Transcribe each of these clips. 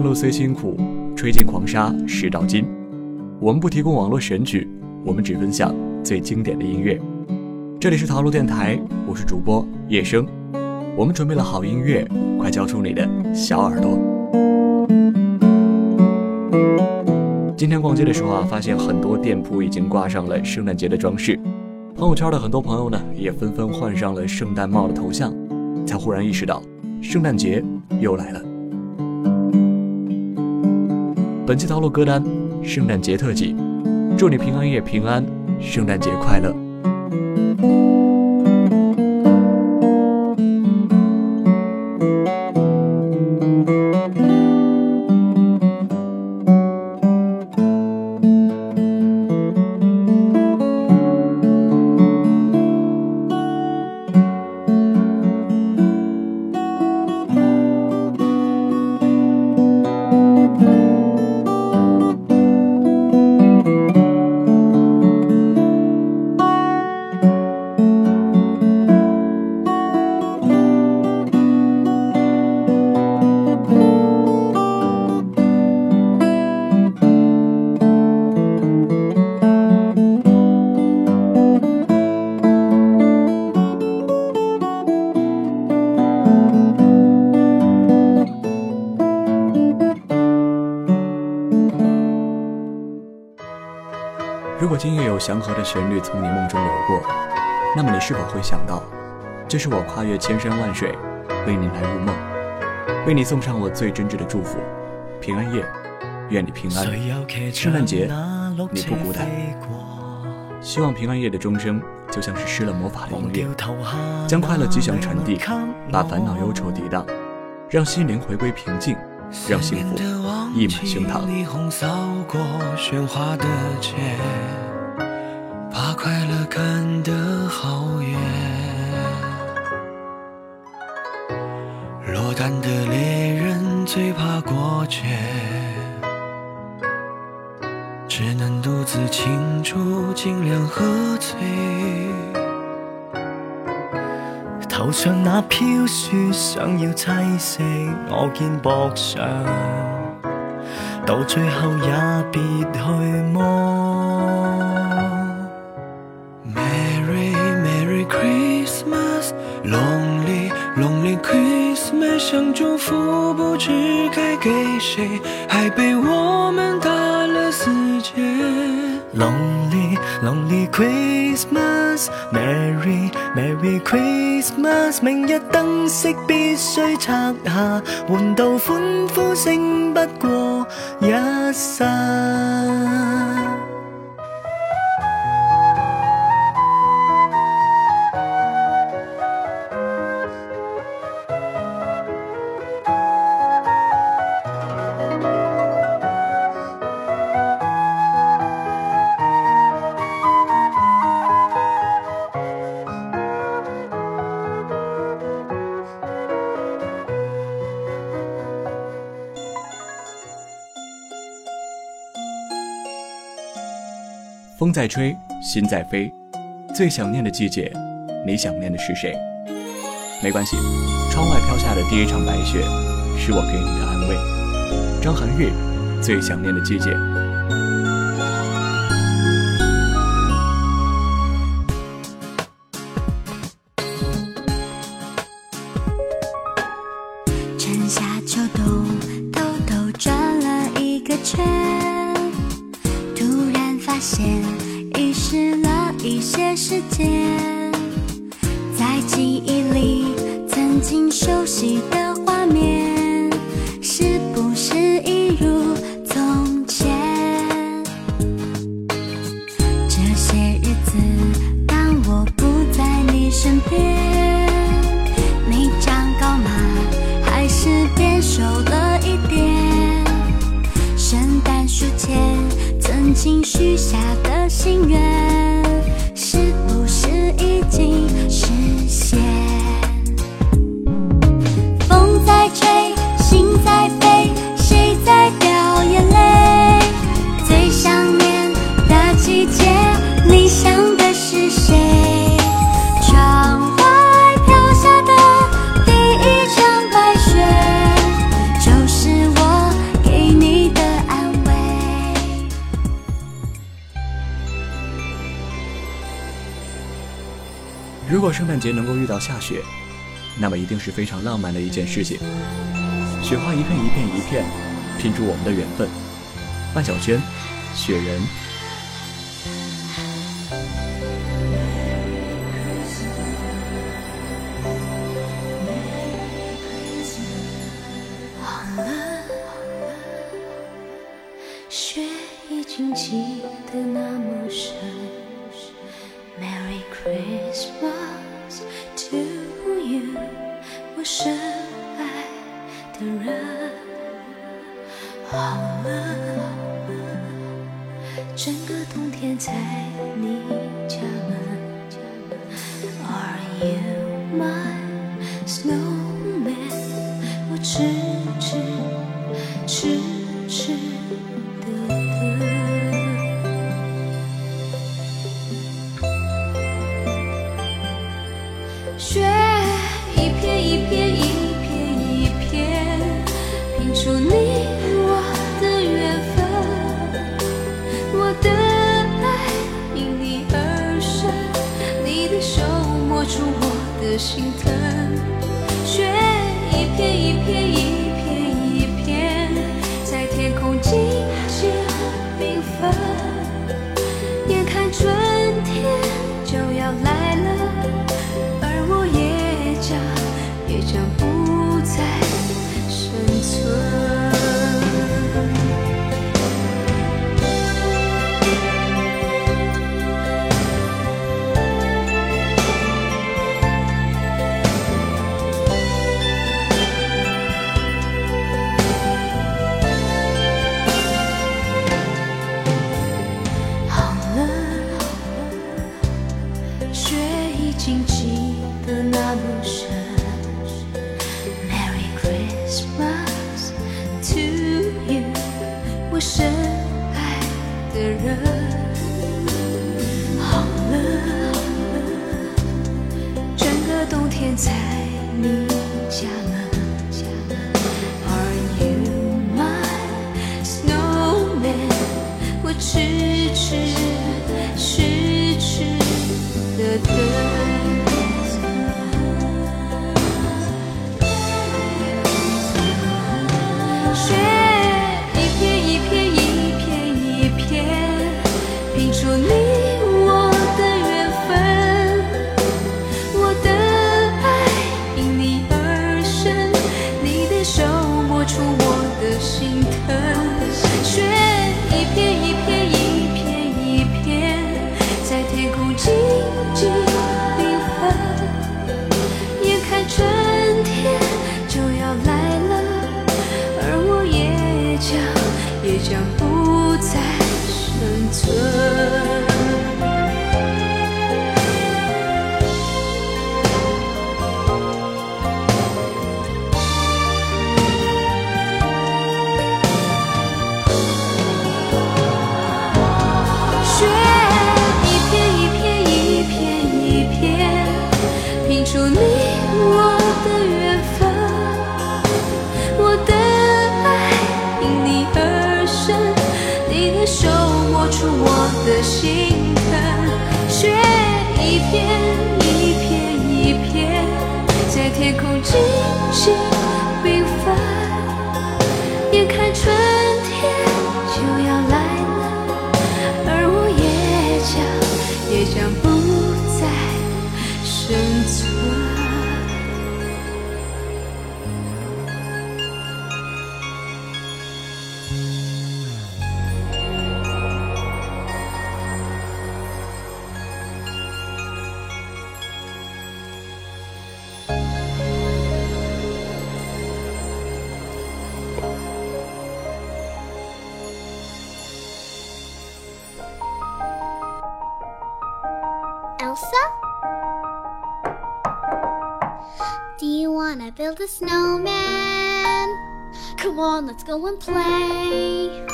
路虽辛苦，吹尽狂沙始到金。我们不提供网络神曲，我们只分享最经典的音乐。这里是桃路电台，我是主播叶生。我们准备了好音乐，快交出你的小耳朵。今天逛街的时候啊，发现很多店铺已经挂上了圣诞节的装饰，朋友圈的很多朋友呢，也纷纷换上了圣诞帽的头像，才忽然意识到，圣诞节又来了。本期套路歌单：圣诞节特辑，祝你平安夜平安，圣诞节快乐。今夜有祥和的旋律从你梦中流过，那么你是否会想到，这是我跨越千山万水，为你来入梦，为你送上我最真挚的祝福，平安夜，愿你平安，圣诞节你不孤单。希望平安夜的钟声就像是施了魔法的音乐，将快乐吉祥传递，把烦恼忧愁抵挡，让心灵回归平静，让幸福溢满胸膛。把快乐看得好远，落单的猎人最怕过节，只能独自庆祝，尽量喝醉。头上那飘雪，想要栖息我肩膊上，到最后也别去摸。不知该给谁，还被我们打了死结。Lonely Lonely Christmas，Merry Merry Christmas。明日灯饰必须拆下，换到欢呼声不过一刹。风在吹，心在飞，最想念的季节，你想念的是谁？没关系，窗外飘下的第一场白雪，是我给你的安慰。张含韵，最想念的季节。时间，在记忆里曾经熟悉的画面，是不是一如从前？这些日子，当我不在你身边，你长高吗？还是变瘦了一点？圣诞树前。曾经许下的心愿，如果圣诞节能够遇到下雪，那么一定是非常浪漫的一件事情。雪花一片一片一片，拼出我们的缘分。范晓萱，雪人。已经积得那么深。Merry Christmas to you，我深爱的人。好了，整个冬天在你家门。Are you my snowman？我只雪一片一片一片一片，拼出你我的缘分。我的爱因你而生，你的手摸出我的心疼。雪一片一片一深爱的人。好了，整个冬天在你家门。Are you my snowman？我痴痴 Elsa? Do you wanna build a snowman? Come on, let's go and play.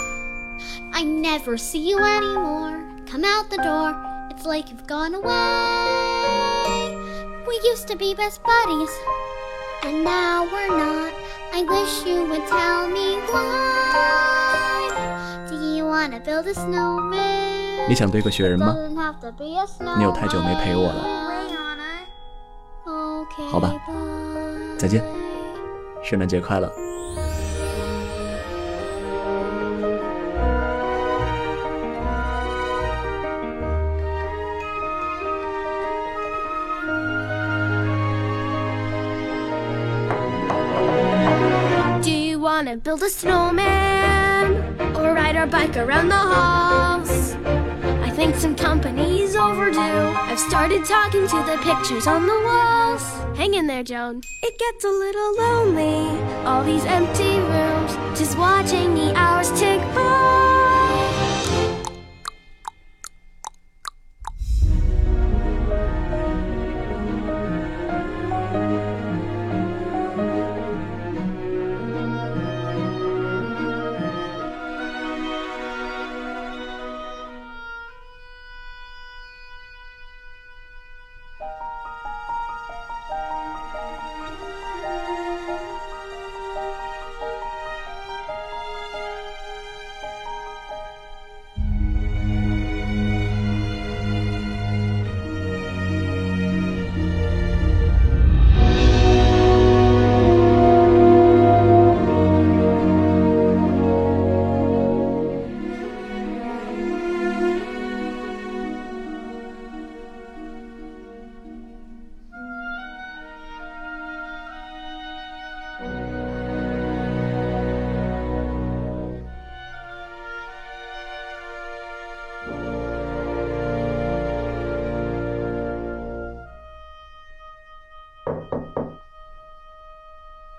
I never see you anymore. Come out the door, it's like you've gone away. We used to be best buddies, and now we're not. I wish you would tell me why. Do you wanna build a snowman? 你想堆个雪人吗？ 你有太久没陪我了好吧，再见，圣诞节快乐。wanna build a snowman or ride our bike around the halls. Think some company's overdue. I've started talking to the pictures on the walls. Hang in there, Joan. It gets a little lonely, all these empty rooms, just watching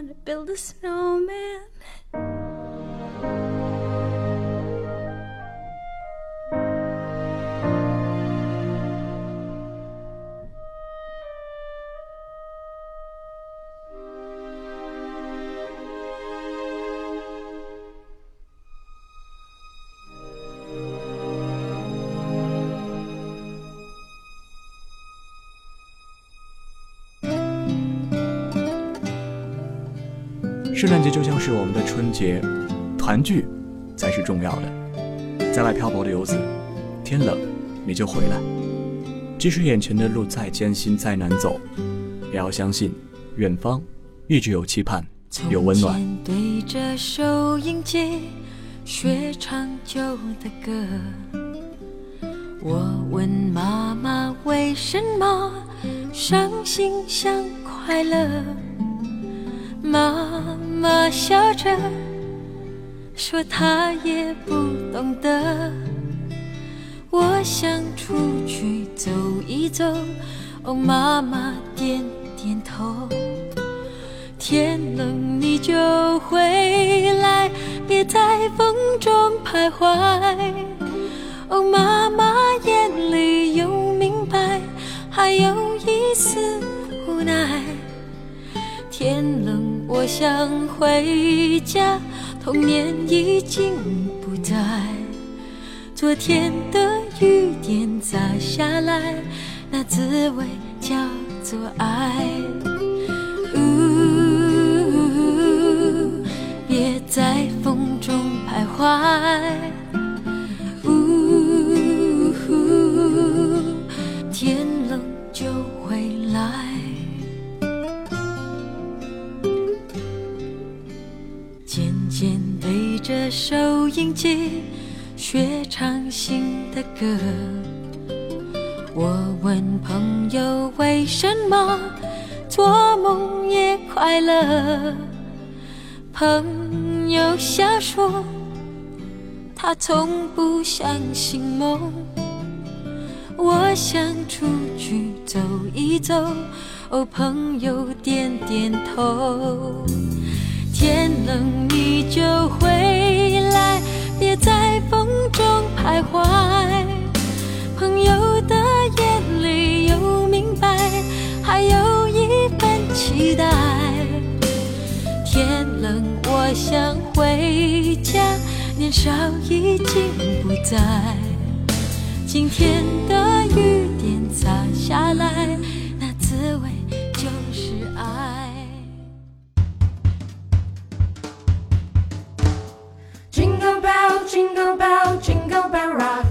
wanna build a snowman. 圣诞节就像是我们的春节，团聚才是重要的。在外漂泊的游子，天冷你就回来。即使眼前的路再艰辛再难走，也要相信，远方一直有期盼，有温暖。对着收音机学唱旧的歌，我问妈妈为什么伤心像快乐。妈妈笑着说：“她也不懂得。”我想出去走一走，哦，妈妈点点头。天冷你就回来，别在风中徘徊。哦，妈想回家，童年已经不在。昨天的雨点砸下来，那滋味叫做爱。朋友瞎说，他从不相信梦。我想出去走一走，哦，朋友点点头。天冷你就回来，别在风中徘徊。朋友的眼里有明白，还有一份期待。天冷我想回家，年少已经不在。今天的雨点洒下来，那滋味就是爱。Jingle bell, jingle bell, jingle bell rock.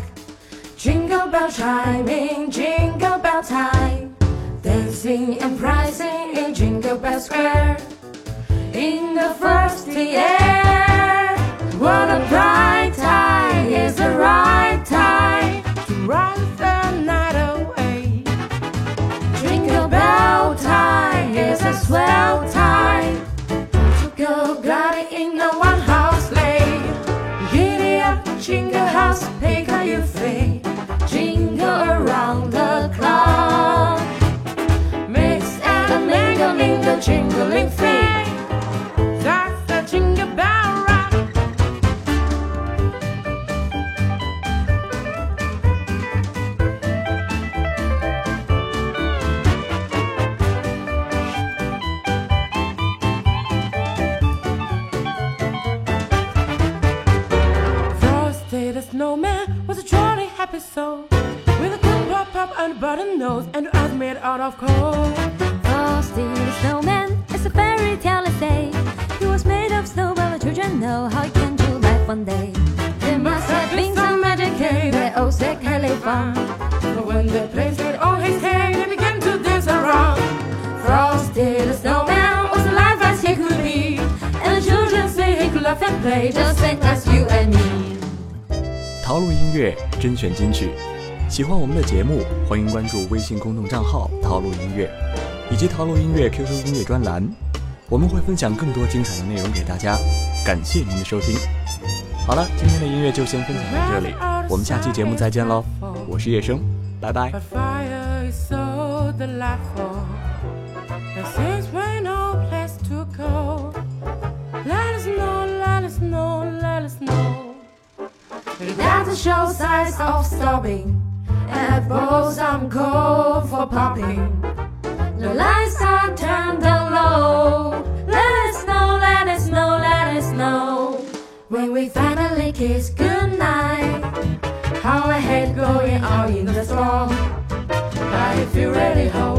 Jingle bell chiming, jingle bell time. Dancing and prancing in Jingle Bell Square. The frosty air. What a bright time, is the right happy soul With a cool pop pop and a button nose And eyes made out of coal. Frosty the snowman is a fairy tale say. He was made of snow, but the children know how he came to life one day. There must have been some magic cave that old said California But when they placed it on his head He began to dance around Frosty the snowman was alive as he could be. And the children say he could laugh and play Just same as you and me 陶路音乐甄选金曲。喜欢我们的节目，欢迎关注微信公众账号“陶路音乐”，以及陶路音乐 QQ 音乐专栏，我们会分享更多精彩的内容给大家。感谢您的收听。好了，今天的音乐就先分享到这里，我们下期节目再见喽！我是叶生，拜拜。That show signs of stopping, and both some call for popping. The lights are turned down low. Let us know, let us know, let us know. When we finally kiss goodnight. How I hate going out in the storm. But if you really hold.